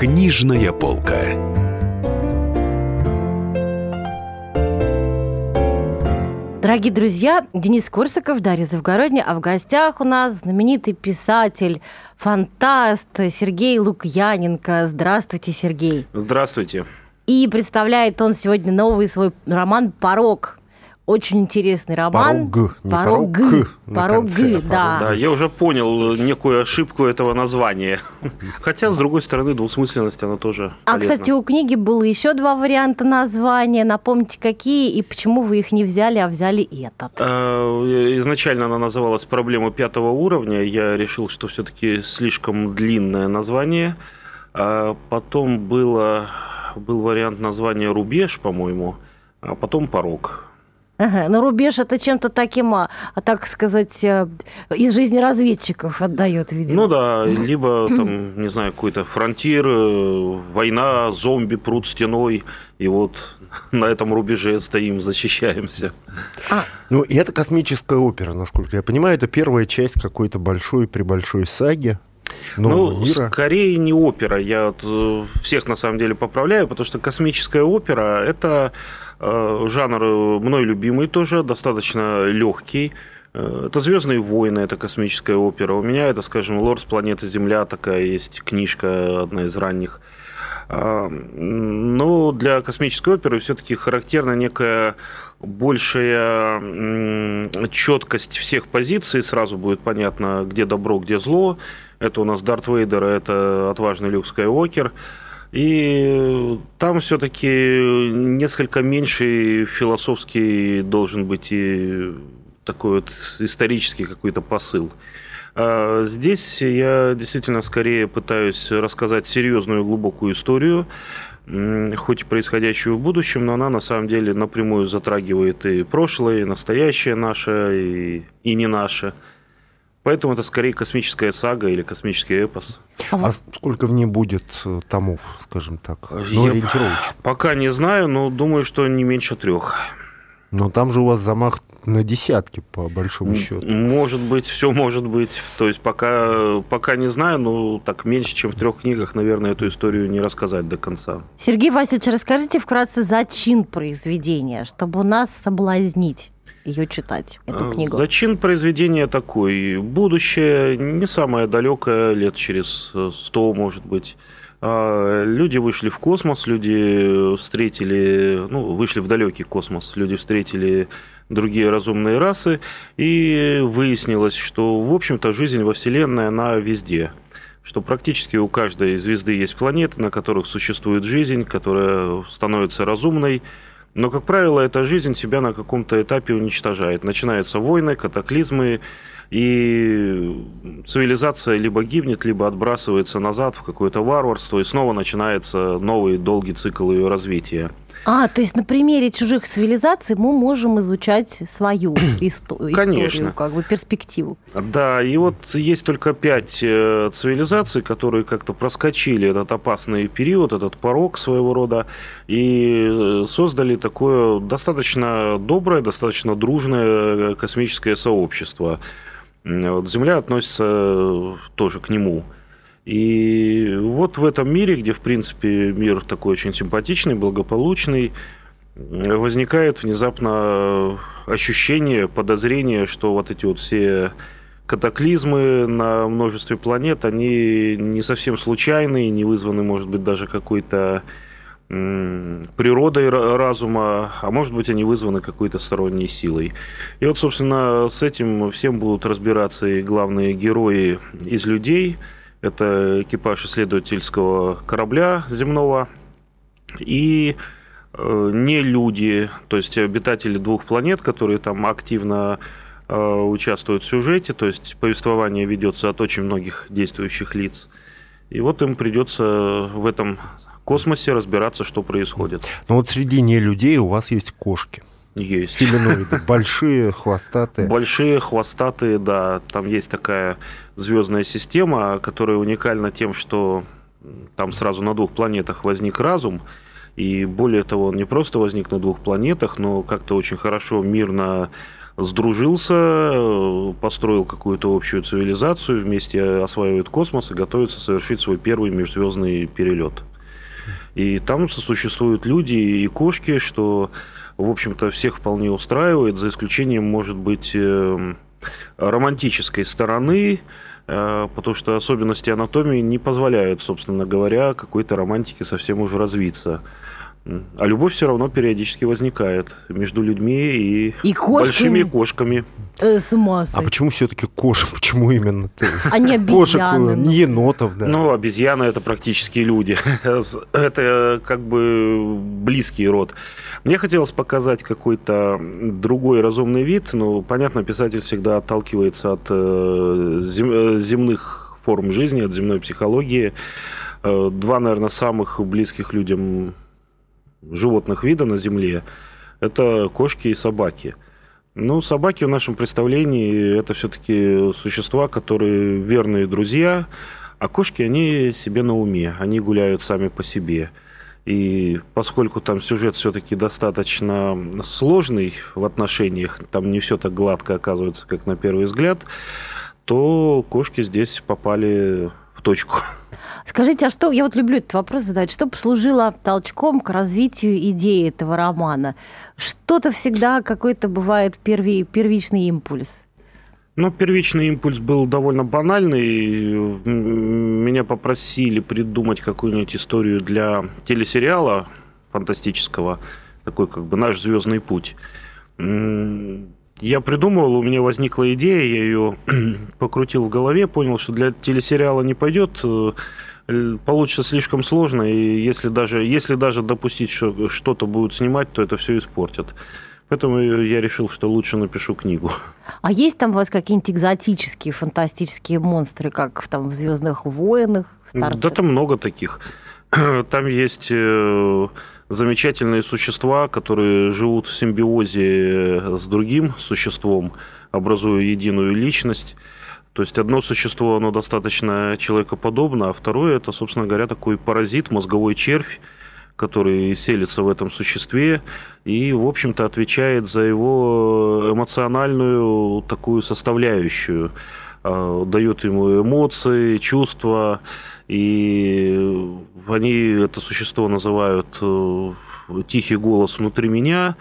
Книжная полка. Дорогие друзья, Денис Корсаков, Дарья Завгородня, а в гостях у нас знаменитый писатель, фантаст Сергей Лукьяненко. Здравствуйте, Сергей. Здравствуйте. И представляет он сегодня новый свой роман «Порог». Очень интересный роман. Порог, не порог, порог, на порог, конце, да. Да, я уже понял некую ошибку этого названия. Хотя, с другой стороны, двусмысленность, она тоже А, полезна. кстати, у книги было еще два варианта названия. Напомните, какие и почему вы их не взяли, а взяли этот. А, Изначально она называлась «Проблема пятого уровня». Я решил, что все-таки слишком длинное название. А потом было, был вариант названия «Рубеж», по-моему, а потом «Порог». Ага, но рубеж это чем-то таким, а, а, так сказать, э, из жизни разведчиков отдает, видимо. Ну да, либо там, не знаю, какой-то фронтир, э, война, зомби прут стеной, и вот на этом рубеже стоим, защищаемся. Ну, и это космическая опера, насколько я понимаю. Это первая часть какой-то большой при большой саги нового ну, мира. скорее не опера. Я э, всех на самом деле поправляю, потому что космическая опера это жанр э, мной любимый тоже, достаточно легкий. Э, Это Звездные войны, это космическая опера. У меня это, скажем, Лорд с планеты Земля, такая есть книжка, одна из ранних. Но для космической оперы все-таки характерна некая большая четкость всех позиций. Сразу будет понятно, где добро, где зло. Это у нас Дарт Вейдер, это отважный Люк Скайуокер. И там все-таки несколько меньше философский должен быть и такой вот исторический какой-то посыл. А Здесь я действительно скорее пытаюсь рассказать серьезную глубокую историю, хоть и происходящую в будущем, но она на самом деле напрямую затрагивает и прошлое, и настоящее наше, и, и не наше. Поэтому это скорее космическая сага или космический эпос. А сколько в ней будет э, томов, скажем так? Ну, ориентировочно. Пока не знаю, но думаю, что не меньше трех. Но там же у вас замах на десятки, по большому счету. Может быть, все может быть. То есть пока, пока не знаю, но так меньше, чем в трех книгах, наверное, эту историю не рассказать до конца. Сергей Васильевич, расскажите вкратце зачин произведения, чтобы нас соблазнить ее читать, эту А, книгу. Зачин произведения такой. Будущее не самое далекое, лет через э, сто, может быть. А, Люди вышли в космос, люди встретили, ну, вышли в далекий космос, люди встретили другие разумные расы, и выяснилось, что, в общем-то, жизнь во Вселенной, она везде. Что практически у каждой звезды есть планеты, на которых существует жизнь, которая становится разумной, но, как правило, эта жизнь себя на каком-то этапе уничтожает. Начинаются войны, катаклизмы, и цивилизация либо гибнет, либо отбрасывается назад в какое-то варварство, и снова начинается новый долгий цикл ее развития. А, то есть на примере чужих цивилизаций мы можем изучать свою исто- Конечно. историю, как бы перспективу. Да, и вот есть только пять э, цивилизаций, которые как-то проскочили этот опасный период, этот порог своего рода, и э, создали такое достаточно доброе, достаточно дружное э, космическое сообщество. Вот Земля относится тоже к нему. И вот в этом мире, где, в принципе, мир такой очень симпатичный, благополучный, возникает внезапно ощущение, подозрение, что вот эти вот все катаклизмы на множестве планет, они не совсем случайные, не вызваны, может быть, даже какой-то природой ра- разума, а может быть, они вызваны какой-то сторонней силой. И вот, собственно, с этим всем будут разбираться и главные герои из людей. Это экипаж исследовательского корабля земного и э, не люди, то есть обитатели двух планет, которые там активно э, участвуют в сюжете, то есть повествование ведется от очень многих действующих лиц. И вот им придется в этом космосе разбираться, что происходит. Но вот среди не людей у вас есть кошки. Есть. Филиноиды. Большие, хвостатые. Большие, хвостатые, да. Там есть такая звездная система, которая уникальна тем, что там сразу на двух планетах возник разум. И более того, он не просто возник на двух планетах, но как-то очень хорошо, мирно сдружился, построил какую-то общую цивилизацию, вместе осваивает космос и готовится совершить свой первый межзвездный перелет. И там сосуществуют люди и кошки, что, в общем-то, всех вполне устраивает, за исключением, может быть, э, романтической стороны, потому что особенности анатомии не позволяют, собственно говоря, какой-то романтике совсем уже развиться. А любовь все равно периодически возникает между людьми и, и большими кошками. Э, с ума А почему все-таки кошек? Почему именно ты? А не обезьяны. Кошек, ну. не енотов, да. Ну, обезьяны это практически люди. это как бы близкий род. Мне хотелось показать какой-то другой разумный вид. Ну, понятно, писатель всегда отталкивается от э, зем, земных форм жизни, от земной психологии. Э, два, наверное, самых близких людям животных вида на Земле – это кошки и собаки. Ну, собаки в нашем представлении – это все-таки существа, которые верные друзья, а кошки, они себе на уме, они гуляют сами по себе. И поскольку там сюжет все-таки достаточно сложный в отношениях, там не все так гладко оказывается, как на первый взгляд, то кошки здесь попали в точку. Скажите, а что, я вот люблю этот вопрос задать, что послужило толчком к развитию идеи этого романа? Что-то всегда какой-то бывает перви, первичный импульс. Ну, первичный импульс был довольно банальный. Меня попросили придумать какую-нибудь историю для телесериала фантастического, такой как бы наш звездный путь. Я придумывал, у меня возникла идея, я ее покрутил в голове, понял, что для телесериала не пойдет, э, получится слишком сложно, и если даже, если даже допустить, что что-то будут снимать, то это все испортят. Поэтому я решил, что лучше напишу книгу. А есть там у вас какие-нибудь экзотические, фантастические монстры, как там в Звездных войнах? Да, там много таких. Там есть э, замечательные существа, которые живут в симбиозе с другим существом, образуя единую личность. То есть одно существо, оно достаточно человекоподобно, а второе, это, собственно говоря, такой паразит, мозговой червь, который селится в этом существе и, в общем-то, отвечает за его эмоциональную такую составляющую. А, дает ему эмоции, чувства, и они это существо называют э, тихий голос внутри меня.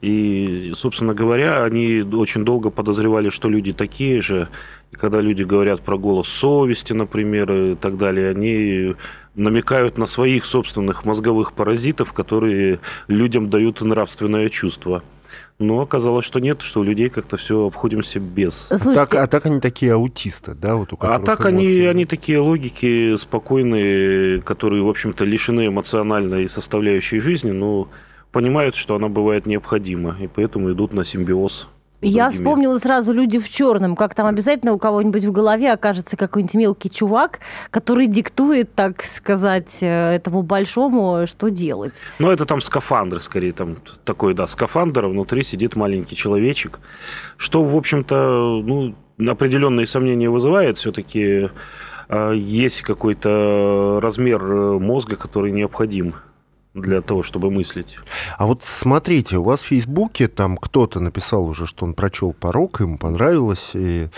И, собственно говоря, они очень долго подозревали, что люди такие же. И когда люди говорят про голос совести, например, и так далее, они намекают на своих собственных мозговых паразитов, которые людям дают нравственное чувство. Но оказалось, что нет, что у людей как-то все обходимся без. Слушайте... А, так, а так они такие аутисты, да? Вот у а так они, они такие логики спокойные, которые, в общем-то, лишены эмоциональной составляющей жизни, но понимают, что она бывает необходима, и поэтому идут на симбиоз. Я вспомнила сразу люди в черном, как там обязательно у кого-нибудь в голове окажется какой-нибудь мелкий чувак, который диктует, так сказать, э, этому большому, что делать. Ну, это там скафандр, скорее, там такой, да, скафандр, а внутри сидит маленький человечек, что, в общем-то, ну, определенные сомнения вызывает, все-таки э, есть какой-то размер э, мозга, который необходим для того, чтобы мыслить. А вот смотрите, у вас в Фейсбуке там кто-то написал уже, что он прочел порог, ему понравилось, и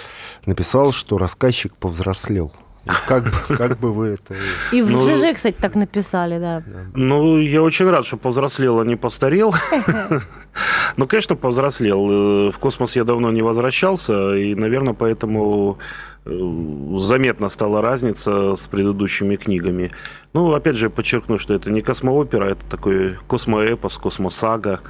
написал, что рассказчик повзрослел. Как бы, как бы вы это... И в ну, ЖЖ, кстати, так написали, да. Ну, я очень рад, что повзрослел, а не постарел. Ну, конечно, повзрослел. Э, в космос я давно не возвращался, и, наверное, поэтому заметно стала разница с предыдущими книгами. Ну, опять же, подчеркну, что это не космоопера, это такой космоэпос, космосага.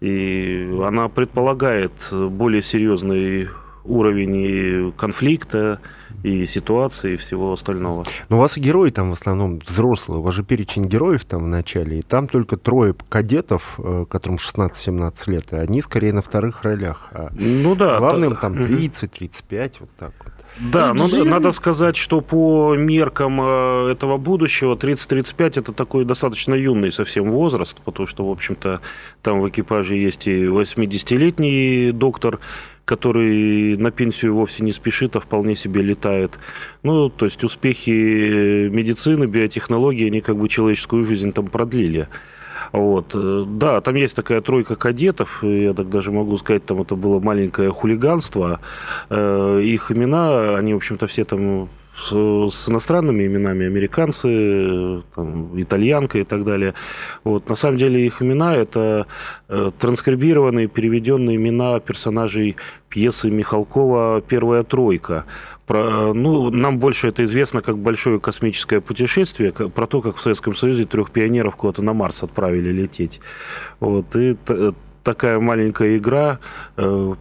И она предполагает более серьезный уровень и конфликта, и ситуации, и всего остального. Но у вас герои там в основном взрослые, у вас же перечень героев там в начале, и там только трое кадетов, э, которым 16-17 лет, и они скорее на вторых ролях. А ну да. Главным да. там 30-35, вот так вот. Да, но жизнь... надо сказать, что по меркам э, этого будущего 30-35 это такой достаточно юный совсем возраст, потому что, в общем-то, там в экипаже есть и 80-летний доктор, который на пенсию вовсе не спешит, а вполне себе летает. Ну, то есть успехи медицины, биотехнологии, они как бы человеческую жизнь там продлили. Вот. Э, да, там есть такая тройка кадетов, я так даже могу сказать, там это было маленькое хулиганство. Э, их имена, они, в общем-то, все там с иностранными именами, американцы, там, итальянка и так далее. Вот. На самом деле их имена – это э, транскрибированные, переведенные имена персонажей пьесы Михалкова «Первая тройка». Про, ну, нам больше это известно как большое космическое путешествие, про то, как в Советском Союзе трех пионеров куда-то на Марс отправили лететь. Вот. И такая маленькая игра э,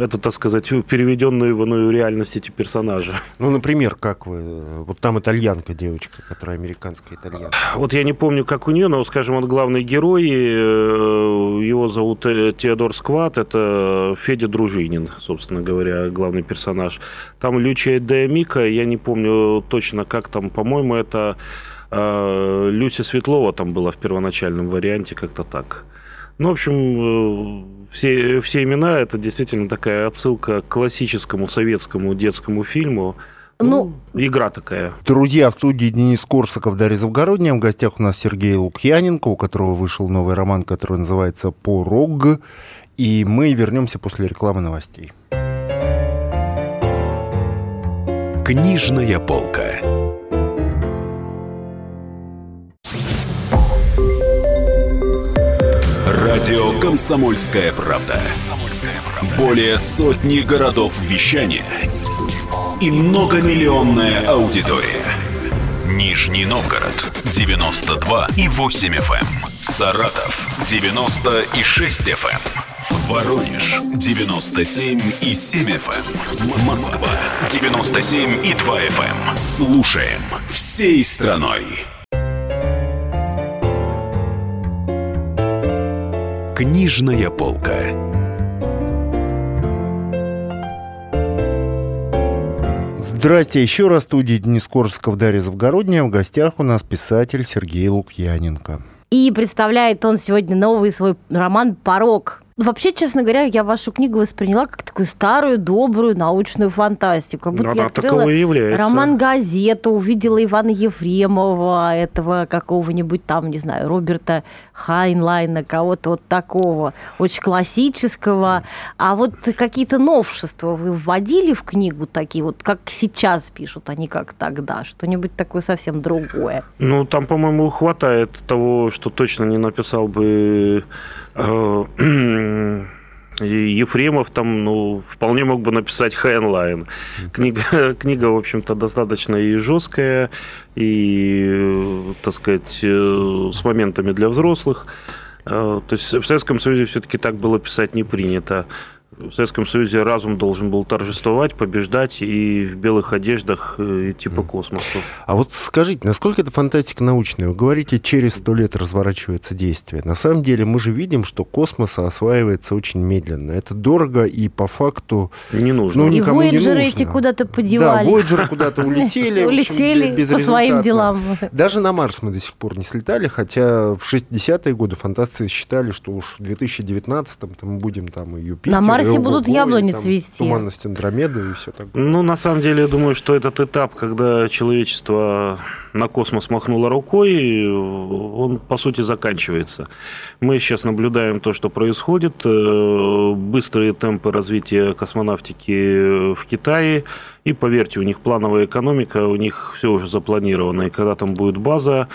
это, так сказать, переведенные в иную реальность эти персонажи. Ну, например, как вы... Вот там итальянка девочка, которая американская итальянка. Вот я не помню, как у нее, но, скажем, он главный герой, э, его зовут э, Теодор Скват, это Федя Дружинин, собственно говоря, главный персонаж. Там Лючия Деомика, я не помню точно, как там, по-моему, это э, Люся Светлова там была в первоначальном варианте, как-то так. Ну, в общем, все, все имена это действительно такая отсылка к классическому советскому детскому фильму. Ну, ну, игра такая. Друзья, в студии Денис Корсаков, Дарья Завгородняя. В гостях у нас Сергей Лукьяненко, у которого вышел новый роман, который называется «Порог». И мы вернемся после рекламы новостей. Книжная полка. Радио «Комсомольская правда». Более сотни городов вещания и многомиллионная аудитория. Нижний Новгород 92 и 8 FM. Эм. Саратов 96 FM. Эм. Воронеж 97 и 7 FM. Эм. Москва 97 и 2 FM. Слушаем всей страной. Книжная полка. Здрасте еще раз. Студия Денис Коржсков, Дарья Завгородняя. В гостях у нас писатель Сергей Лукьяненко. И представляет он сегодня новый свой роман «Порог». Вообще, честно говоря, я вашу книгу восприняла как такую старую, добрую научную фантастику. Как будто Она я открыла роман-газету, увидела Ивана Ефремова, этого какого-нибудь там, не знаю, Роберта Хайнлайна, кого-то вот такого, очень классического. А вот какие-то новшества вы вводили в книгу такие, вот как сейчас пишут, а не как тогда? Что-нибудь такое совсем другое? Ну, там, по-моему, хватает того, что точно не написал бы Ефремов там, ну, вполне мог бы написать Хайнлайн. Книга, книга, в общем-то, достаточно и жесткая, и, так сказать, э, с моментами для взрослых. Э, то есть в Советском Союзе все-таки так было писать не принято в Советском Союзе разум должен был торжествовать, побеждать и в белых одеждах э, идти по космосу. А вот скажите, насколько это фантастика научная? Вы говорите, через сто лет разворачивается действие. На самом деле мы же видим, что космос осваивается очень медленно. Это дорого и по факту... Не нужно. Ну, и Вояджеры эти куда-то подевались. Да, Вояджеры куда-то улетели. Улетели по своим делам. Даже на Марс мы до сих пор не слетали, хотя в 60-е годы фантасты считали, что уж в 2019-м мы будем там и Юпитер, Марсе будут яблони цвести. Туманность Андромеды и все такое. Ну, на самом деле, я думаю, что этот этап, когда человечество на космос махнуло рукой, он, по сути, заканчивается. Мы сейчас наблюдаем то, что происходит. Э, быстрые темпы развития космонавтики в Китае. И поверьте, у них плановая экономика, у них все уже запланировано. И когда там будет база,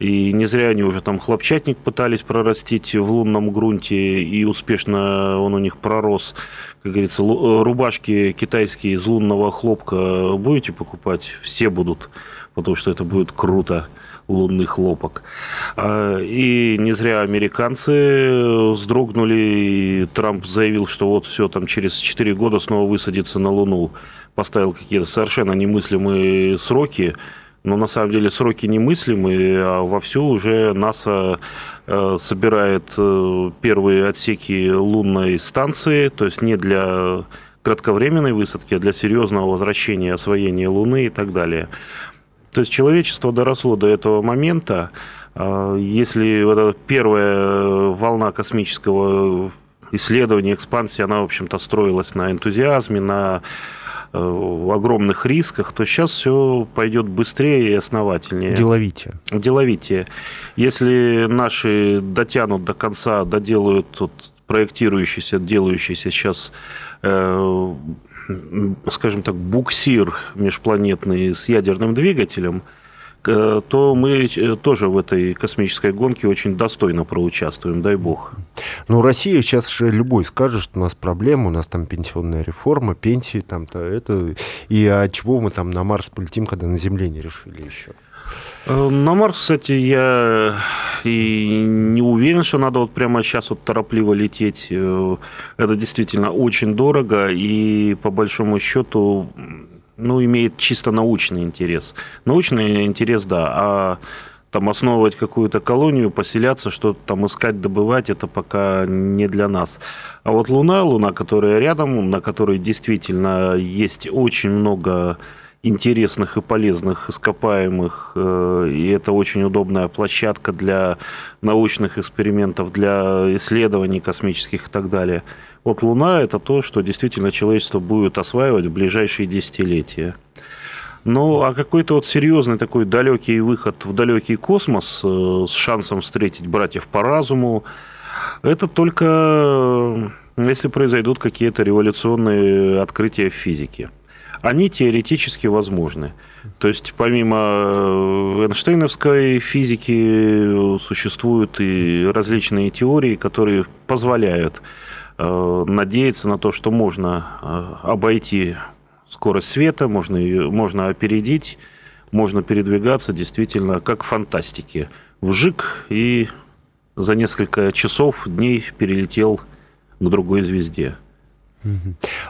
и не зря они уже там хлопчатник пытались прорастить в лунном грунте, и успешно он у них пророс. Как говорится, рубашки китайские из лунного хлопка будете покупать? Все будут, потому что это будет круто лунный хлопок. А, и не зря американцы вздрогнули, и Трамп заявил, что вот все, там через 4 года снова высадится на Луну поставил какие-то совершенно немыслимые сроки, но на самом деле сроки немыслимые, а вовсю уже НАСА э, собирает э, первые отсеки лунной станции, то есть не для кратковременной высадки, а для серьезного возвращения освоения Луны и так далее. То есть человечество доросло до этого момента. Э, если вот эта первая волна космического исследования, экспансии, она, в общем-то, строилась на энтузиазме, на огромных рисках, то сейчас все пойдет быстрее и основательнее. Деловитие. Деловитие. Если наши дотянут до конца, доделают тут проектирующийся, делающийся сейчас э, скажем так, буксир межпланетный с ядерным двигателем, то мы э, тоже в этой космической гонке очень достойно проучаствуем, дай бог. Ну, Россия сейчас же любой скажет, что у нас проблема, у нас там пенсионная реформа, пенсии там-то, это... И от чего мы там на Марс полетим, когда на Земле не решили еще? Э, на Марс, кстати, я и не уверен, что надо вот прямо сейчас вот торопливо лететь. Э, это действительно очень дорого и по большому счету ну, имеет чисто научный интерес. Научный интерес, да, а там основывать какую-то колонию, поселяться, что-то там искать, добывать, это пока не для нас. А вот Луна, Луна, которая рядом, на которой действительно есть очень много интересных и полезных ископаемых, э, и это очень удобная площадка для научных экспериментов, для исследований космических и так далее – вот Луна – это то, что действительно человечество будет осваивать в ближайшие десятилетия. Ну, а какой-то вот серьезный такой далекий выход в далекий космос э, с шансом встретить братьев по разуму, это только э, если произойдут какие-то революционные открытия в физике. Они теоретически возможны. То есть помимо э, Эйнштейновской физики существуют и различные теории, которые позволяют Э, надеяться на то, что можно э, обойти скорость света, можно, ее, можно опередить, можно передвигаться действительно как в фантастике. Вжик и за несколько часов, дней перелетел к другой звезде.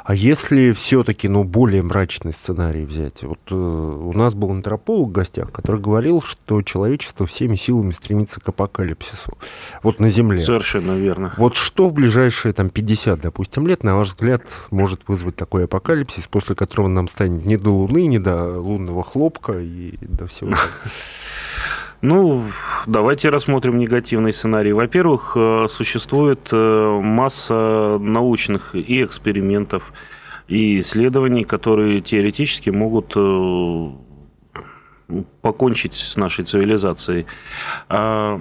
А если все-таки, ну, более мрачный сценарий взять? Вот э, у нас был антрополог в гостях, который говорил, что человечество всеми силами стремится к апокалипсису. Вот на Земле. Совершенно верно. Вот что в ближайшие там 50, допустим, лет, на ваш взгляд, может вызвать такой апокалипсис, после которого нам станет не до Луны, не до лунного хлопка и до всего Ну, давайте рассмотрим негативный сценарий. Во-первых, э, существует э, масса научных и экспериментов, и исследований, которые теоретически могут э, покончить с нашей цивилизацией. А,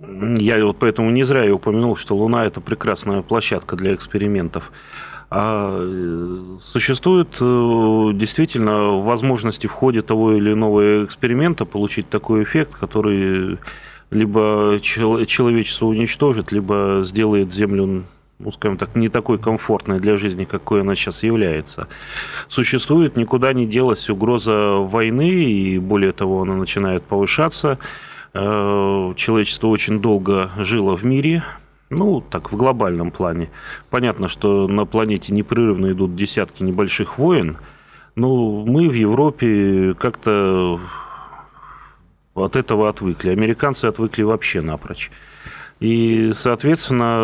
я вот поэтому не зря и упомянул, что Луна – это прекрасная площадка для экспериментов. А э, существует э, действительно возможности в ходе того или иного эксперимента получить такой эффект, который либо человечество уничтожит, либо сделает Землю ну, скажем так, не такой комфортной для жизни, какой она сейчас является. Существует, никуда не делась угроза войны, и более того, она начинает повышаться. Э, человечество очень долго жило в мире, ну, так, в глобальном плане. Понятно, что на планете непрерывно идут десятки небольших войн, но мы в Европе как-то от этого отвыкли. Американцы отвыкли вообще напрочь. И, соответственно,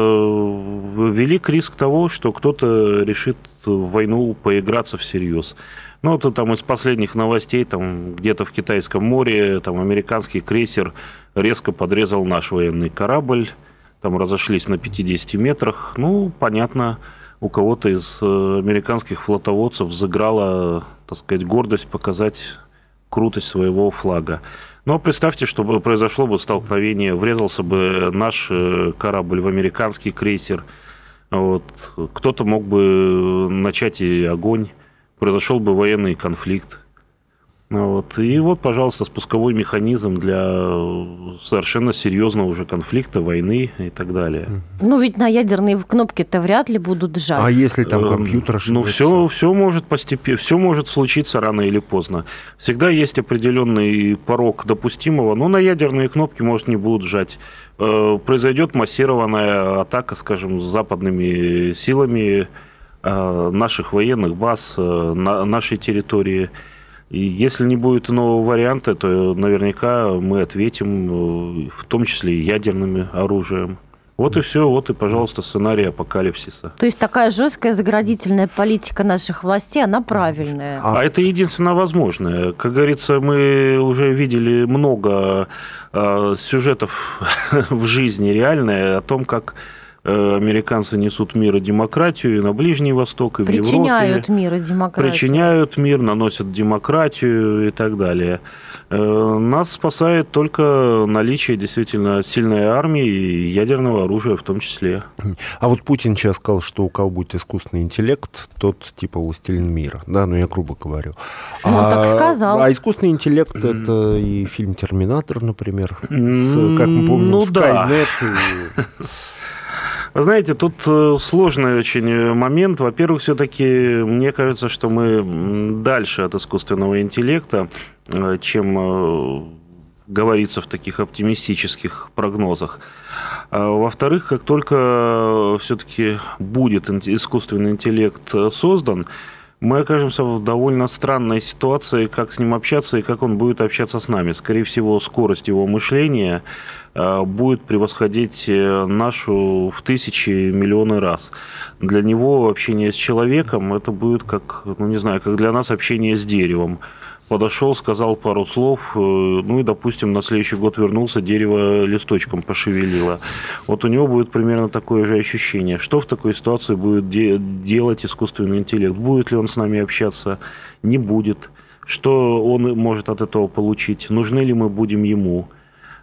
велик риск того, что кто-то решит в войну поиграться всерьез. Ну, это там из последних новостей, там где-то в Китайском море, там американский крейсер резко подрезал наш военный корабль, там разошлись на 50 метрах. Ну, понятно, у кого-то из э, американских флотоводцев заграла, так сказать, гордость показать крутость своего флага. Но представьте, что произошло бы столкновение, врезался бы наш э, корабль в американский крейсер. Вот. Кто-то мог бы начать и огонь, произошел бы военный конфликт. Ну вот. И вот, пожалуйста, спусковой механизм для совершенно серьезного уже конфликта, войны и так далее. Ну, ведь на ядерные кнопки-то вряд ли будут жать. А если там эм, компьютер ошибется? Ну, все, все может постепенно, все может случиться рано или поздно. Всегда есть определенный порог допустимого, но на ядерные кнопки, может, не будут жать. Э, произойдет массированная атака, скажем, с западными силами э, наших военных баз э, на нашей территории – и если не будет нового варианта, то наверняка мы ответим, э, в том числе и ядерным оружием. Вот и все, вот и, пожалуйста, сценарий апокалипсиса. То есть такая жесткая заградительная политика наших властей, она правильная. А, это единственно возможное. Как говорится, мы уже видели много э, сюжетов в жизни реальные о том, как американцы несут мир и демократию и на Ближний Восток, и Причиняют в Европе. мир и демократию. Причиняют мир, наносят демократию и так далее. Э, нас спасает только наличие действительно сильной армии и ядерного оружия в том числе. А вот Путин сейчас сказал, что у кого будет искусственный интеллект, тот типа властелин мира. Да, ну я грубо говорю. Ну, а, так сказал. А искусственный интеллект это и фильм Терминатор, например. С, как мы помним, ну, Skynet. Да. И... Вы знаете, тут э, сложный очень э, момент. Во-первых, все-таки мне кажется, что мы дальше от искусственного интеллекта, э, чем говорится в таких оптимистических прогнозах. А во-вторых, как только все-таки будет искусственный интеллект создан, мы окажемся в довольно странной ситуации, как с ним общаться и как он будет общаться с нами. Скорее всего, скорость его мышления Э, будет превосходить э, нашу в тысячи, миллионы раз. Для него общение с человеком это будет как, ну не знаю, как для нас общение с деревом. Подошел, сказал пару слов, э, ну и, допустим, на следующий год вернулся, дерево листочком пошевелило. Вот у него будет примерно такое же ощущение. Что в такой ситуации будет де- делать искусственный интеллект? Будет ли он с нами общаться? Не будет. Что он может от этого получить? Нужны ли мы будем ему?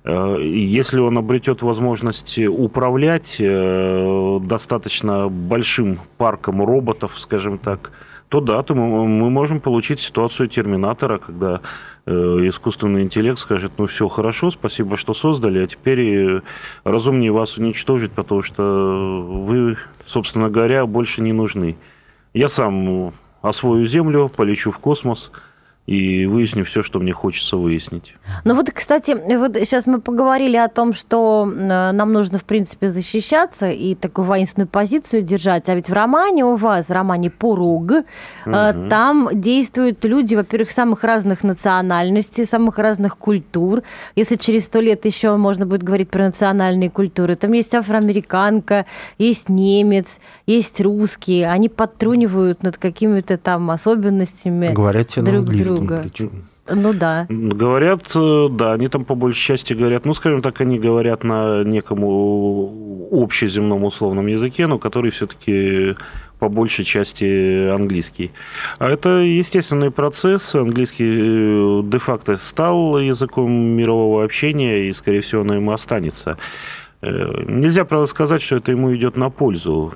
Э, если он обретет возможность управлять э, достаточно большим парком роботов, скажем так, то да, то мы, мы можем получить ситуацию терминатора, когда э, искусственный интеллект скажет, ну все хорошо, спасибо, что создали, а теперь разумнее вас уничтожить, потому что вы, собственно говоря, больше не нужны. Я сам освою Землю, полечу в космос – и выясню все, что мне хочется выяснить. Ну вот, кстати, вот сейчас мы поговорили о том, что э, нам нужно, в принципе, защищаться и такую воинственную позицию держать. А ведь в романе у вас, в романе «Поруг», угу. там действуют люди, во-первых, самых разных национальностей, самых разных культур. Если через сто лет еще можно будет говорить про национальные культуры, там есть афроамериканка, есть немец, есть русские. Они подтрунивают над какими-то там особенностями Говорят друг друга друга. Причем. Ну да. Говорят, э, да, они там по большей части говорят, ну, скажем так, они говорят на неком общеземном условном языке, но который все-таки по большей части английский. А это естественный процесс. Английский э, де-факто стал языком мирового общения, и, скорее всего, он им останется. Э, нельзя, правда, сказать, что это ему идет на пользу.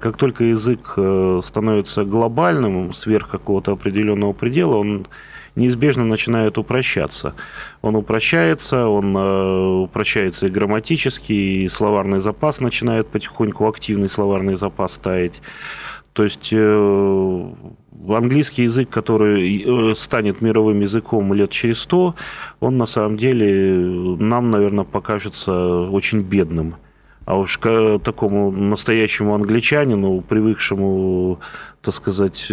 Как только язык э, становится глобальным, сверх какого-то определенного предела, он неизбежно начинает упрощаться. Он упрощается, он э, упрощается и грамматически, и словарный запас начинает потихоньку, активный словарный запас таять. То есть английский язык, который станет мировым языком лет через сто, он на самом деле нам, наверное, покажется очень бедным. А уж к такому настоящему англичанину, привыкшему, так сказать,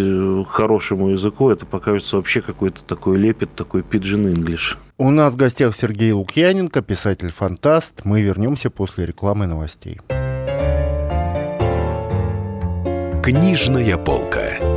хорошему языку, это покажется вообще какой-то такой лепет, такой пиджин English. У нас в гостях Сергей Лукьяненко, писатель-фантаст. Мы вернемся после рекламы новостей. Книжная полка.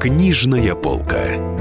Книжная полка.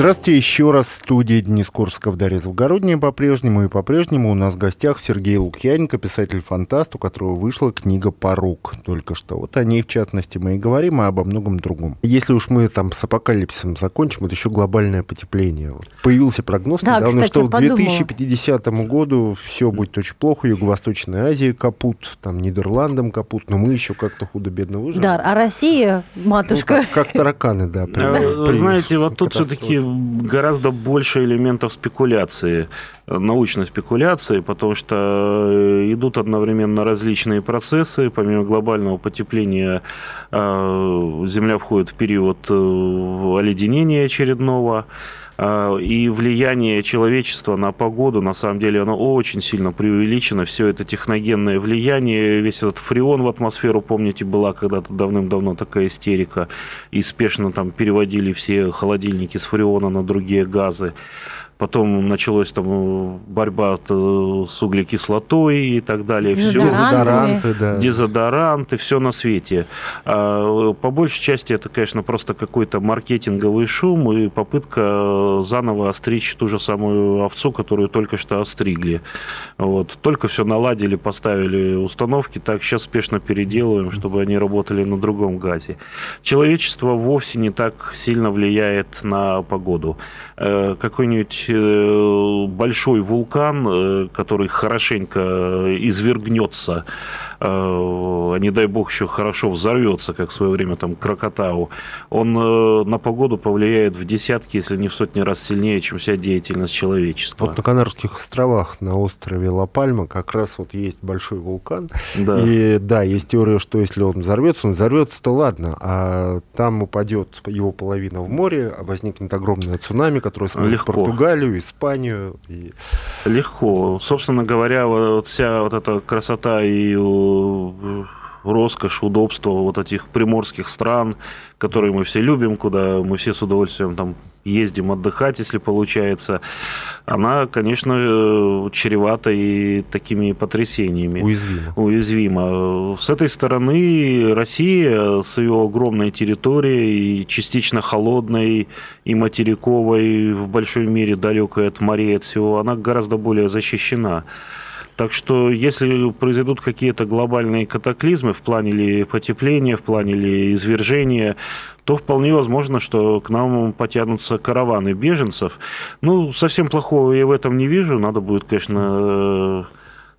Здравствуйте еще раз. Студия Денис Курсков, Дарья Завгородняя по-прежнему. И по-прежнему у нас в гостях Сергей Лукьяненко, писатель-фантаст, у которого вышла книга «Порук» только что. Вот о ней, в частности, мы и говорим, а обо многом другом. Если уж мы там с апокалипсисом закончим, это еще глобальное потепление. Вот. Появился прогноз да, недавно, кстати, что к 2050 году все будет очень плохо. Юго-Восточная Азия капут, там Нидерландам капут, но мы еще как-то худо-бедно выживем. Да, а Россия, матушка... Ну, как, как тараканы, да. При, при, Знаете, вот тут все-таки гораздо больше элементов спекуляции, научной спекуляции, потому что э, идут одновременно различные процессы. Помимо глобального потепления э, Земля входит в период оледенения очередного. А, и влияние человечества на погоду, на самом деле, оно очень сильно преувеличено. Все это техногенное влияние, весь этот фреон в атмосферу, помните, была когда-то давным-давно такая истерика, и спешно там переводили все холодильники с фреона на другие газы. Потом началась там э, борьба э, с углекислотой и так далее. Все. Дезодоранты, да. Дезодоранты, все на свете. А, по большей части это, конечно, просто какой-то маркетинговый шум и попытка заново остричь ту же самую овцу, которую только что остригли. Вот. Только все наладили, поставили установки, так сейчас спешно переделываем, чтобы они работали на другом газе. Человечество вовсе не так сильно влияет на погоду. Э, какой-нибудь э, большой вулкан, э, который хорошенько извергнется не дай бог еще хорошо взорвется, как в свое время там Крокотау, он э, на погоду повлияет в десятки, если не в сотни раз сильнее, чем вся деятельность человечества. Вот на Канарских островах, на острове Ла-Пальма, как раз вот есть большой вулкан. Да. И да, есть теория, что если он взорвется, он взорвется, то ладно, а там упадет его половина в море, возникнет огромное цунами, которое сможет Португалию, Испанию. И... Легко. Собственно говоря, вот вся вот эта красота и роскошь, удобство вот этих приморских стран, которые мы все любим, куда мы все с удовольствием там ездим отдыхать, если получается, она, конечно, э, чревата и такими потрясениями. Уязвима. Уязвима. С этой стороны Россия с ее огромной территорией, частично холодной и материковой, в большой мере далекой от морей, от всего, она гораздо более защищена. Так что если произойдут какие-то глобальные катаклизмы в плане ли потепления, в плане ли извержения, то вполне возможно, что к нам потянутся караваны беженцев. Ну, совсем плохого я в этом не вижу. Надо будет, конечно,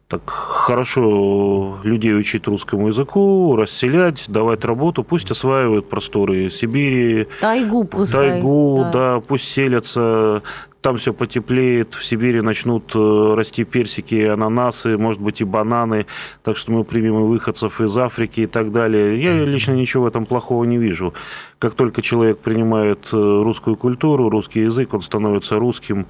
так хорошо людей учить русскому языку, расселять, давать работу, пусть осваивают просторы Сибири, тайгу, пускай, тайгу, да. да, пусть селятся там все потеплеет, в Сибири начнут э, расти персики, ананасы, может быть и бананы, так что мы примем и выходцев из Африки и так далее. Я лично ничего в этом плохого не вижу. Как только человек принимает э, русскую культуру, русский язык, он становится русским,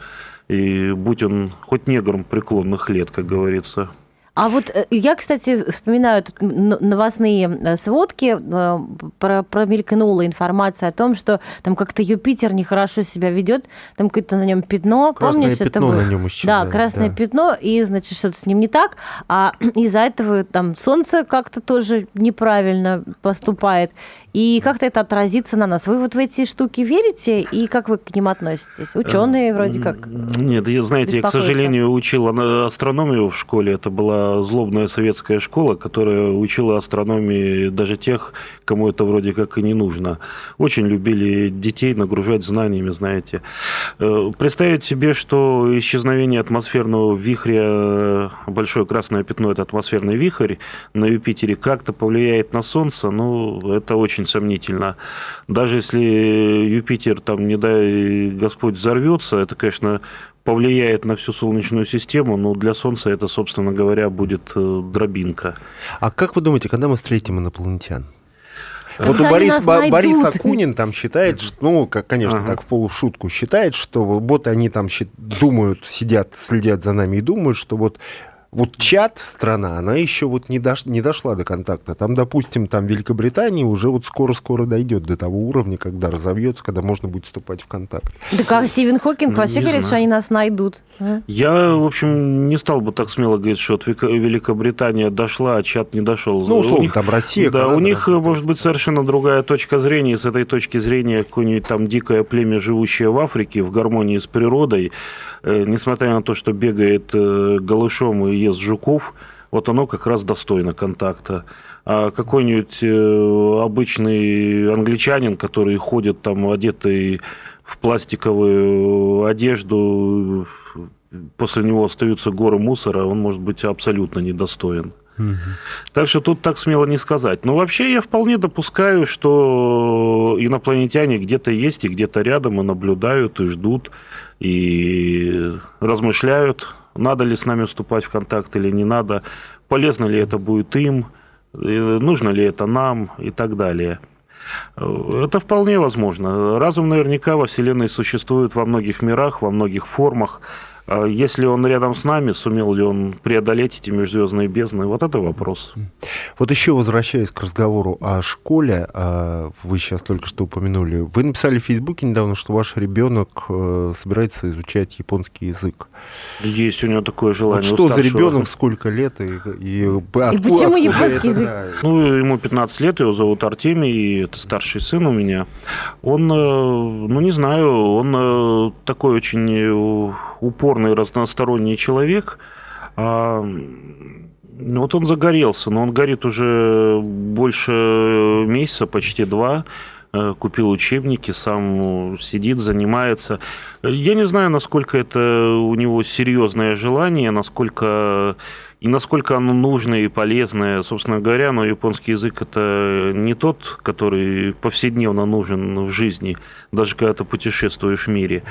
и будь он хоть негром преклонных лет, как говорится. А вот э, я, кстати, вспоминаю тут новостные э, сводки, э, про, промелькнула информация о том, что там как-то Юпитер нехорошо себя ведет, там какое-то на нем пятно, красное помнишь, пятно это было? на нем исчезает, да, красное да. пятно, и, значит, что-то с ним не так, а из-за этого там солнце как-то тоже неправильно поступает, и как-то это отразится на нас. Вы вот в эти штуки верите, и как вы к ним относитесь? Ученые вроде как Нет, я, знаете, я, к сожалению, учил астрономию в школе, это была злобная советская школа, которая учила астрономии даже тех, кому это вроде как и не нужно. Очень любили детей нагружать знаниями, знаете. Э, представить себе, что исчезновение атмосферного вихря, большое красное пятно – это атмосферный вихрь на Юпитере, как-то повлияет на Солнце, ну, это очень сомнительно. Даже если Юпитер, там, не дай Господь, взорвется, это, конечно, повлияет на всю Солнечную систему, но для Солнца это, собственно говоря, будет э, дробинка. А как вы думаете, когда мы встретим инопланетян? Когда вот у Борис, Борис Акунин там считает, что, ну, как, конечно, ага. так в полушутку считает, что вот они там думают, сидят, следят за нами и думают, что вот вот чат страна, она еще вот не, дош, не дошла до контакта. Там, допустим, там Великобритания уже вот скоро-скоро дойдет до того уровня, когда разовьется, когда можно будет вступать в контакт. Да как Стивен Хокинг вообще не говорит, знаю. что они нас найдут. А? Я, в общем, не стал бы так смело говорить, что Великобритания дошла, а чат не дошел. Ну, условно, у них, там Россия. Да, Канада, у них может быть совершенно другая точка зрения. С этой точки зрения какое-нибудь там дикое племя, живущее в Африке, в гармонии с природой, несмотря на то, что бегает э, голышом и ест жуков, вот оно как раз достойно контакта. А какой-нибудь э, обычный англичанин, который ходит там одетый в пластиковую одежду, после него остаются горы мусора, он может быть абсолютно недостоин. Угу. Так что тут так смело не сказать. Но вообще я вполне допускаю, что инопланетяне где-то есть и где-то рядом, и наблюдают, и ждут, и размышляют, надо ли с нами вступать в контакт или не надо, полезно ли это будет им, нужно ли это нам и так далее. Это вполне возможно. Разум наверняка во Вселенной существует во многих мирах, во многих формах. А если он рядом с нами, сумел ли он преодолеть эти межзвездные бездны, вот это вопрос. Вот еще возвращаясь к разговору о школе, а, вы сейчас только что упомянули, вы написали в Фейсбуке недавно, что ваш ребенок э, собирается изучать японский язык. Есть у него такое желание. Вот что за ребенок, сколько лет и, и, и почему японский язык? Ну, ему 15 лет, его зовут Артемий, это старший сын у меня. Он, э, ну не знаю, он э, такой очень упорный, разносторонний человек. А, вот он загорелся, но он горит уже больше месяца, почти два. Э, купил учебники, сам сидит, занимается. Я не знаю, насколько это у него серьезное желание, насколько и насколько оно нужное и полезное, собственно говоря, но японский язык это не тот, который повседневно нужен в жизни, даже когда ты путешествуешь в мире.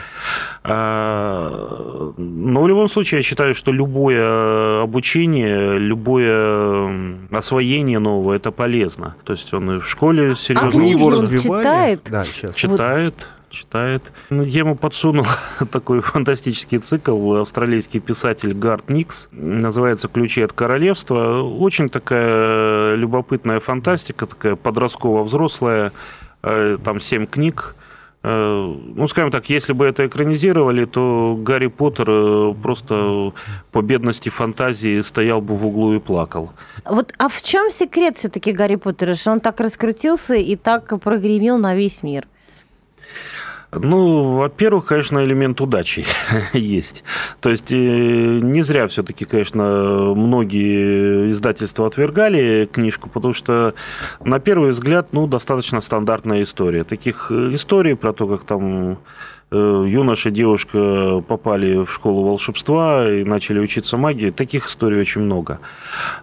А, но в любом случае я считаю, что любое обучение, любое освоение нового это полезно. То есть он и в школе серьезно а его развивали. Читает? Да, сейчас. Читает. Вот читает. Ну, ему подсунул такой фантастический цикл. Австралийский писатель Гарт Никс. Называется «Ключи от королевства». Очень такая любопытная фантастика, такая подростково-взрослая. Э, там семь книг. Э, ну, скажем так, если бы это экранизировали, то Гарри Поттер э, просто по бедности фантазии стоял бы в углу и плакал. Вот, а в чем секрет все-таки Гарри Поттера, что он так раскрутился и так прогремел на весь мир? Ну, во-первых, конечно, элемент удачи есть. То есть э, не зря все-таки, конечно, многие издательства отвергали книжку, потому что на первый взгляд, ну, достаточно стандартная история. Таких э, историй про то, как там юноша и девушка попали в школу волшебства и начали учиться магии. Таких историй очень много.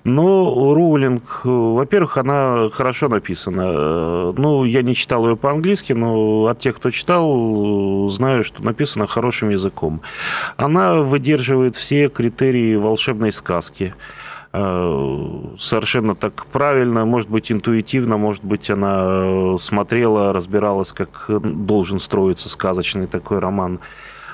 Но Роулинг, э, во-первых, она хорошо написана. Э, ну, я не читал ее по-английски, но от тех, кто читал, знаю, что написано хорошим языком. Она выдерживает все критерии волшебной сказки. Э, совершенно так правильно, может быть, интуитивно, может быть, она э, смотрела, разбиралась, как должен строиться сказочный такой роман.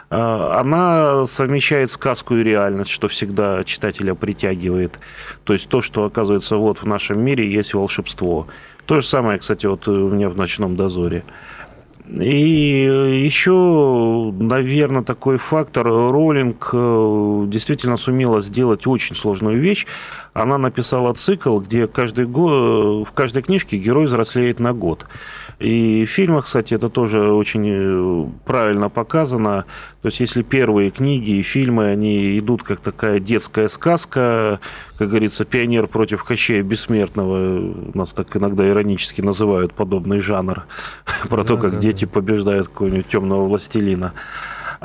Э, она совмещает сказку и реальность, что всегда читателя притягивает. То есть то, что оказывается вот в нашем мире, есть волшебство. То же самое, кстати, вот у меня в «Ночном дозоре». И еще, наверное, такой фактор. Роллинг э, действительно сумела сделать очень сложную вещь. Она написала цикл, где каждый год, в каждой книжке герой взрослеет на год. И в фильмах, кстати, это тоже очень э, правильно показано. То есть, если первые книги и фильмы, они идут как такая детская сказка, как говорится, пионер против Кощея Бессмертного, нас так иногда иронически называют подобный жанр, про то, как дети побеждают какого-нибудь темного властелина.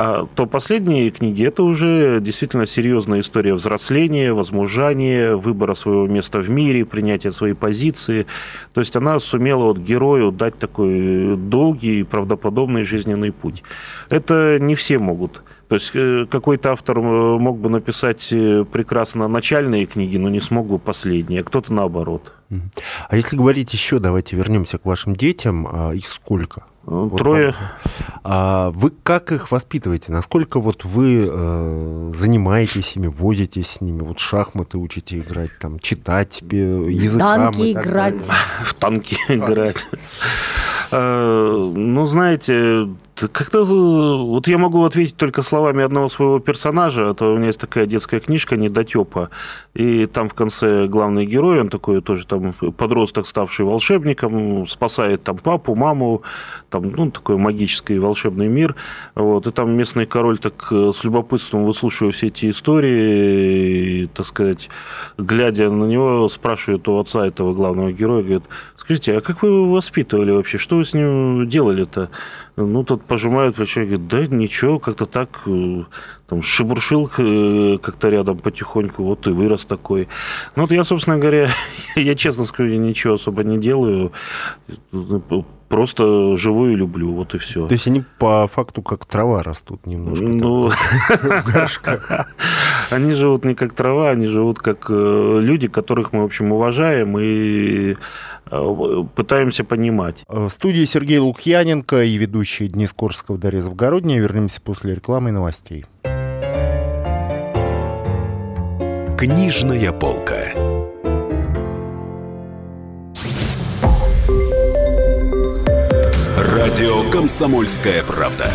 А, то последние книги это уже действительно серьезная история взросления, возмужания, выбора своего места в мире, принятия своей позиции. То есть она сумела вот герою дать такой долгий, правдоподобный жизненный путь. Это не все могут. То есть э, какой-то автор э, мог бы написать э, прекрасно начальные книги, но не смог бы последние, а кто-то наоборот. А если говорить еще, давайте вернемся к вашим детям. А их сколько? Трое. А вы как их воспитываете? Насколько вот вы э, занимаетесь ими, возитесь с ними, вот шахматы учите играть, там читать языкам? Танки играть. В танки играть. Э, ну, знаете, как-то вот я могу ответить только словами одного своего персонажа. Это у меня есть такая детская книжка «Недотепа». И там в конце главный герой, он такой тоже там подросток, ставший волшебником, спасает там папу, маму, там, ну, такой магический волшебный мир. Вот. И там местный король так э, с любопытством выслушивая все эти истории, и, так сказать, глядя на него, спрашивает у отца этого главного героя, говорит, скажите, а как вы его воспитывали вообще? Что вы с ним делали-то? Ну, тот пожимает плечами, говорит, да ничего, как-то так, э, там шебуршил э, как-то рядом потихоньку, вот и вырос такой. Ну вот я, собственно говоря, я честно скажу, я ничего особо не делаю, просто живу и люблю, вот и все. То есть они по факту как трава растут немножко? Ну, они живут не как трава, они живут как э, люди, которых мы, в общем, уважаем и э, пытаемся понимать. В студии Сергей Лукьяненко и ведущий Денис Корского Дарья Завгородняя. Вернемся после рекламы и новостей. Книжная полка. Радио «Комсомольская правда».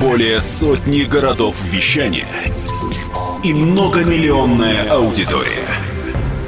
Более сотни городов вещания и многомиллионная аудитория.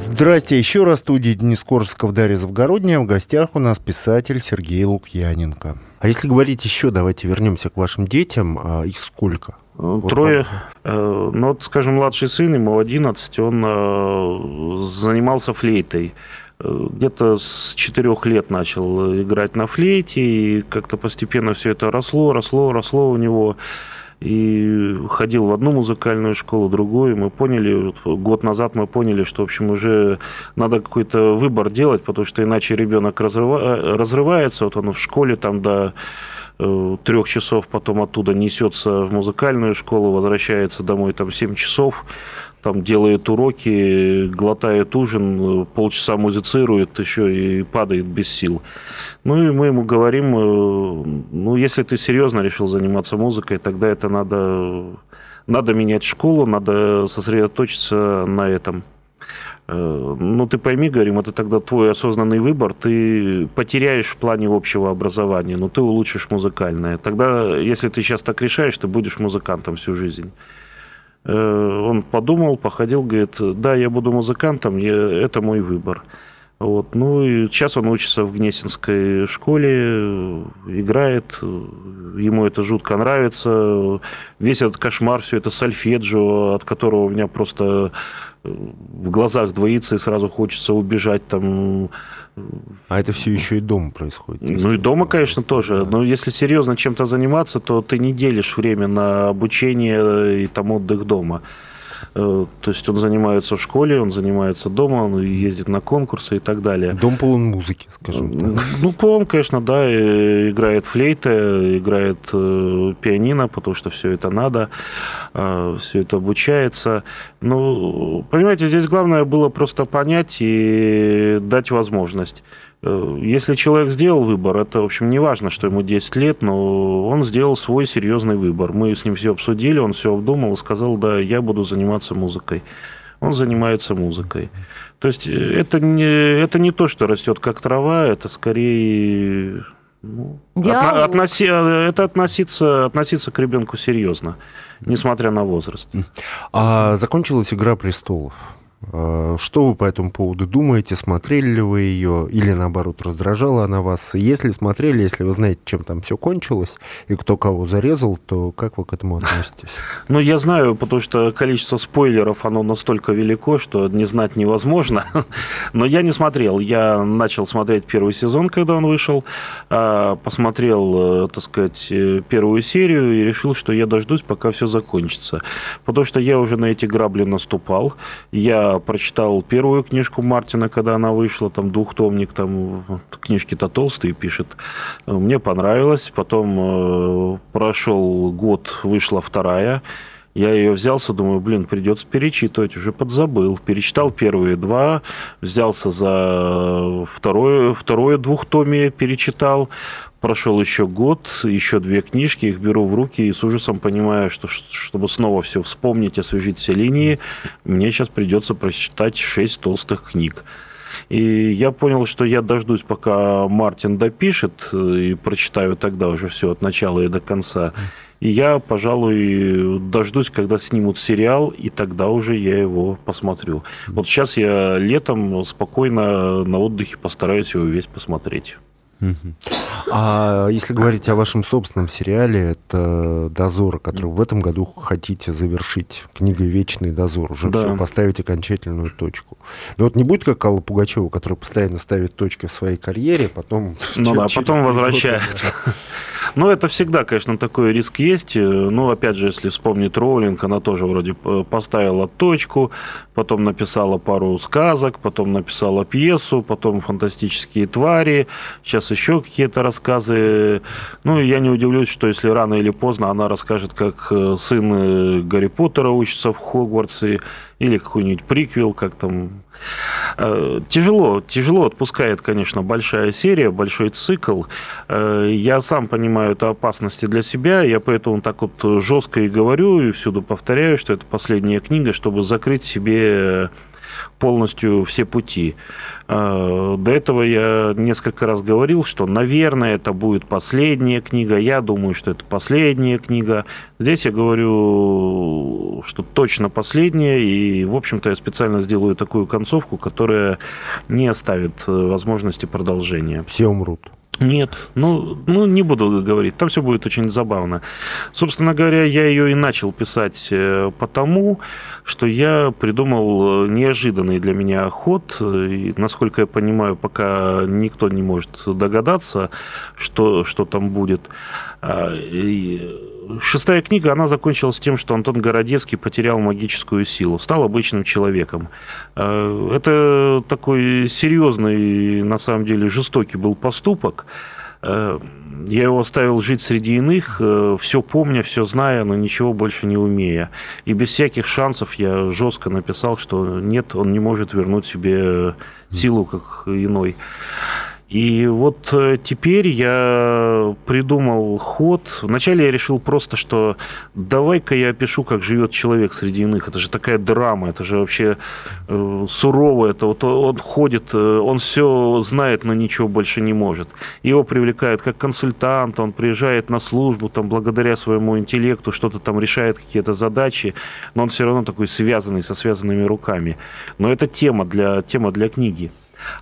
Здрасте еще раз, студия Денис Корсков, Дарья Завгородняя. В гостях у нас писатель Сергей Лукьяненко. А если говорить еще, давайте вернемся к вашим детям. А их сколько? Вот Трое. Э, ну, вот, скажем, младший сын, ему 11, он э, занимался флейтой. Э, где-то с четырех лет начал играть на флейте, и как-то постепенно все это росло, росло, росло у него. И ходил в одну музыкальную школу, другую. Мы поняли, год назад мы поняли, что, в общем, уже надо какой-то выбор делать, потому что иначе ребенок разрыва... разрывается. Вот он в школе там до Э, трех часов потом оттуда несется в музыкальную школу, возвращается домой там 7 часов, там делает уроки, глотает ужин, полчаса музицирует еще и падает без сил. Ну и мы ему говорим, э, ну если ты серьезно решил заниматься музыкой, тогда это надо, надо менять школу, надо сосредоточиться на этом. Э, ну, ты пойми, говорим, это тогда твой осознанный выбор, ты потеряешь в плане общего образования, но ты улучшишь музыкальное. Тогда, если ты сейчас так решаешь, ты будешь музыкантом всю жизнь. Э, он подумал, походил, говорит, да, я буду музыкантом, я, это мой выбор. Вот. Ну и сейчас он учится в Гнесинской школе, играет, ему это жутко нравится. Весь этот кошмар, все это сальфеджио, от которого у меня просто в глазах двоится и сразу хочется убежать там. А это все еще и дома происходит? Ну и дома, конечно, тоже. Но если серьезно чем-то заниматься, то ты не делишь время на обучение и там отдых дома. Э, то есть он занимается в школе, он занимается дома, он ездит на конкурсы и так далее. Дом полон музыки, скажем так. Ну, полон, конечно, да. Играет флейта, играет э, пианино, потому что все это надо, э, все это обучается. Ну, понимаете, здесь главное было просто понять и дать возможность. Э, если человек сделал выбор, это, в общем, не важно, что ему 10 лет, но он сделал свой серьезный выбор. Мы с ним все обсудили, он все обдумал и сказал, да, я буду заниматься музыкой. Он занимается музыкой. То есть э, это не, это не то, что растет как трава, это скорее... Ну, отно, относи, э, это относиться, относиться к ребенку серьезно, несмотря на возраст. А закончилась «Игра престолов». Э, что вы по этому поводу думаете? Смотрели ли вы ее? Или, наоборот, раздражала она вас? Если смотрели, если вы знаете, чем там все кончилось, и кто кого зарезал, то как вы к этому относитесь? Ну, я знаю, потому что количество спойлеров, оно настолько велико, что не знать невозможно. Но я не смотрел. Я начал смотреть первый сезон, когда он вышел. А, посмотрел, э, так сказать, э, первую серию и решил, что я дождусь, пока все закончится. Потому что я уже на эти грабли наступал. Я прочитал первую книжку Мартина, когда она вышла, там двухтомник, там книжки-то толстые пишет. Мне понравилось. Потом э, прошел год, вышла вторая. Я ее взялся, думаю, блин, придется перечитывать, уже подзабыл. Перечитал первые два, взялся за второе, второе двухтомие, перечитал. Прошел еще год, еще две книжки, их беру в руки и с ужасом понимаю, что чтобы снова все вспомнить, освежить все линии, мне сейчас придется прочитать шесть толстых книг. И я понял, что я дождусь, пока Мартин допишет, и прочитаю тогда уже все от начала и до конца. И я, пожалуй, дождусь, когда снимут сериал, и тогда уже я его посмотрю. Вот сейчас я летом спокойно на отдыхе постараюсь его весь посмотреть. А если говорить о вашем собственном сериале, это «Дозор», который в этом году хотите завершить. Книга «Вечный дозор». Уже да. все, поставить окончательную точку. Но вот не будет как Алла Пугачева, которая постоянно ставит точки в своей карьере, потом... Ну да, потом возвращается. Ну, это всегда, конечно, такой риск есть. Ну, опять же, если вспомнить Роулинг, она тоже вроде поставила точку, потом написала пару сказок, потом написала пьесу, потом «Фантастические твари», сейчас еще какие-то рассказы. Ну, я не удивлюсь, что если рано или поздно она расскажет, как э, сын э, Гарри Поттера учится в Хогвартсе, или какой-нибудь приквел, как там. Э, тяжело, тяжело отпускает, конечно, большая серия, большой цикл. Я сам понимаю это опасности для себя, я поэтому так вот жестко и говорю, и всюду повторяю, что это последняя книга, чтобы закрыть себе полностью все пути. А, до этого я несколько раз говорил, что, наверное, это будет последняя книга. Я думаю, что это последняя книга. Здесь я говорю, что точно последняя. И, в общем-то, я специально сделаю такую концовку, которая не оставит э, возможности продолжения. Все умрут. Нет, ну, ну не буду говорить, там все будет очень забавно. Собственно говоря, я ее и начал писать э, потому, что я придумал э, неожиданный для меня ход. И, насколько я понимаю, пока никто не может догадаться, что, что там будет. А, и шестая книга, она закончилась тем, что Антон Городецкий потерял магическую силу, стал обычным человеком. А, это такой серьезный, на самом деле, жестокий был поступок. А, я его оставил жить среди иных, э, все помня, все зная, но ничего больше не умея. И без всяких шансов я жестко написал, что нет, он не может вернуть себе силу, как иной. И вот э, теперь я придумал ход. Вначале я решил просто, что давай-ка я опишу, как живет человек среди иных. Это же такая драма, это же вообще э, сурово. Это вот он ходит, э, он все знает, но ничего больше не может. Его привлекают как консультант, он приезжает на службу, там благодаря своему интеллекту что-то там решает какие-то задачи, но он все равно такой связанный со связанными руками. Но это тема для, тема для книги.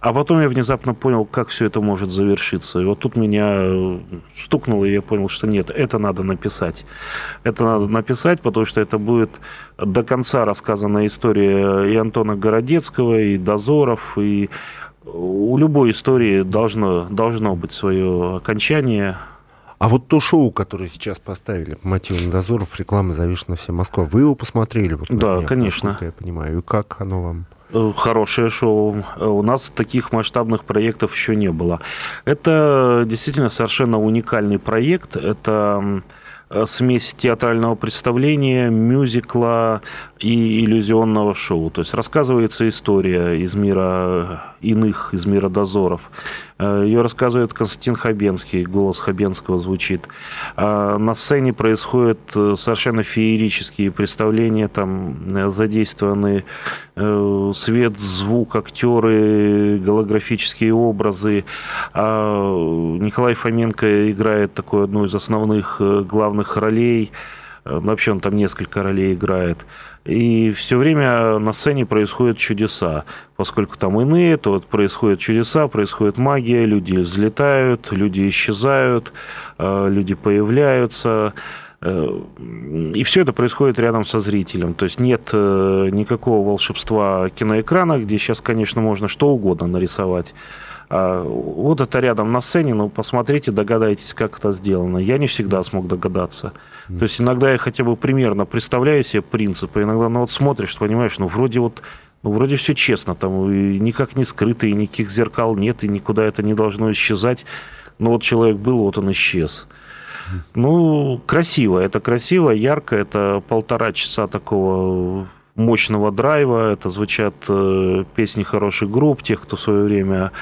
А потом я внезапно понял, как все это может завершиться. И вот тут меня стукнуло, и я понял, что нет, это надо написать. Это надо написать, потому что это будет до конца рассказанная история и Антона Городецкого, и Дозоров, и у любой истории должно, должно быть свое окончание. А вот то шоу, которое сейчас поставили по мотивам дозоров, реклама завешена вся Москва, вы его посмотрели? Вот, да, днях, конечно. Я понимаю. И как оно вам? Э, хорошее шоу. У нас таких масштабных проектов еще не было. Это действительно совершенно уникальный проект. Это смесь театрального представления, мюзикла и иллюзионного шоу. То есть рассказывается история из мира иных, из мира дозоров. Э, Ее рассказывает Константин Хабенский, голос Хабенского звучит. А на сцене происходят э, совершенно феерические представления, там э, задействованы свет, звук, актеры, голографические образы. А Николай Фоменко играет такую одну из основных главных ролей. Вообще он там несколько ролей играет. И все время на сцене происходят чудеса. Поскольку там иные, то вот происходят чудеса, происходит магия, люди взлетают, люди исчезают, э, люди появляются. Э, и все это происходит рядом со зрителем. То есть нет э, никакого волшебства киноэкрана, где сейчас, конечно, можно что угодно нарисовать. А вот это рядом на сцене, ну, посмотрите, догадайтесь, как это сделано. Я не всегда смог догадаться. То есть иногда я хотя бы примерно представляю себе принципы, иногда ну, вот смотришь, понимаешь, ну, вроде вот ну, вроде все честно, там и никак не скрыто, и никаких зеркал нет, и никуда это не должно исчезать. Но вот человек был, вот он исчез. Ну, красиво, это красиво, ярко, это полтора часа такого мощного драйва, это звучат э, песни хороших групп, тех, кто в свое время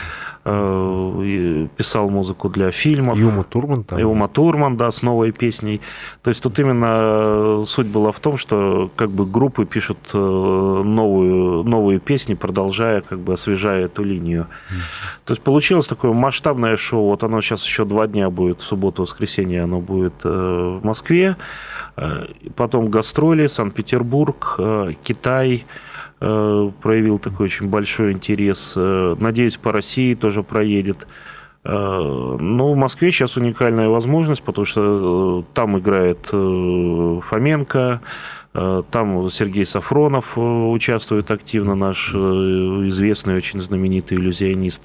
писал музыку для фильмов. Юма Турман там. Юма Турман, да, с новой песней. То есть тут именно суть была в том, что как бы группы пишут э, новую, новые песни, продолжая, как бы освежая эту линию. Mm. То есть получилось такое масштабное шоу. Вот оно сейчас еще два дня будет, в субботу, воскресенье оно будет э, в Москве. Потом гастроли, Санкт-Петербург, Китай, Э, проявил такой очень большой интерес. Э, надеюсь, по России тоже проедет. Э, но в Москве сейчас уникальная возможность, потому что там играет Фоменко, там Сергей Сафронов участвует активно, наш известный, очень знаменитый иллюзионист.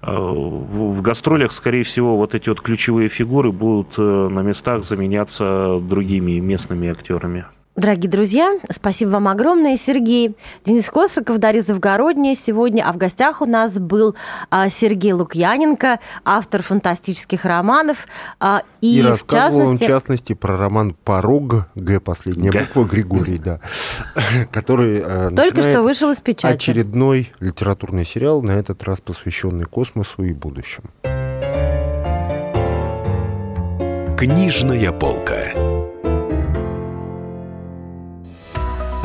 В гастролях, скорее всего, вот эти вот ключевые фигуры будут на местах заменяться другими местными актерами. Дорогие друзья, спасибо вам огромное, Сергей. Денис Косыков, Дарья Завгородняя сегодня, а в гостях у нас был а, Сергей Лукьяненко, автор фантастических романов. А, и, и в частности... он, в частности, про роман «Порог», Г, последняя Г. буква, Григорий, да, который э, Только что вышел из печати. Очередной литературный сериал, на этот раз посвященный космосу и будущему. Книжная полка.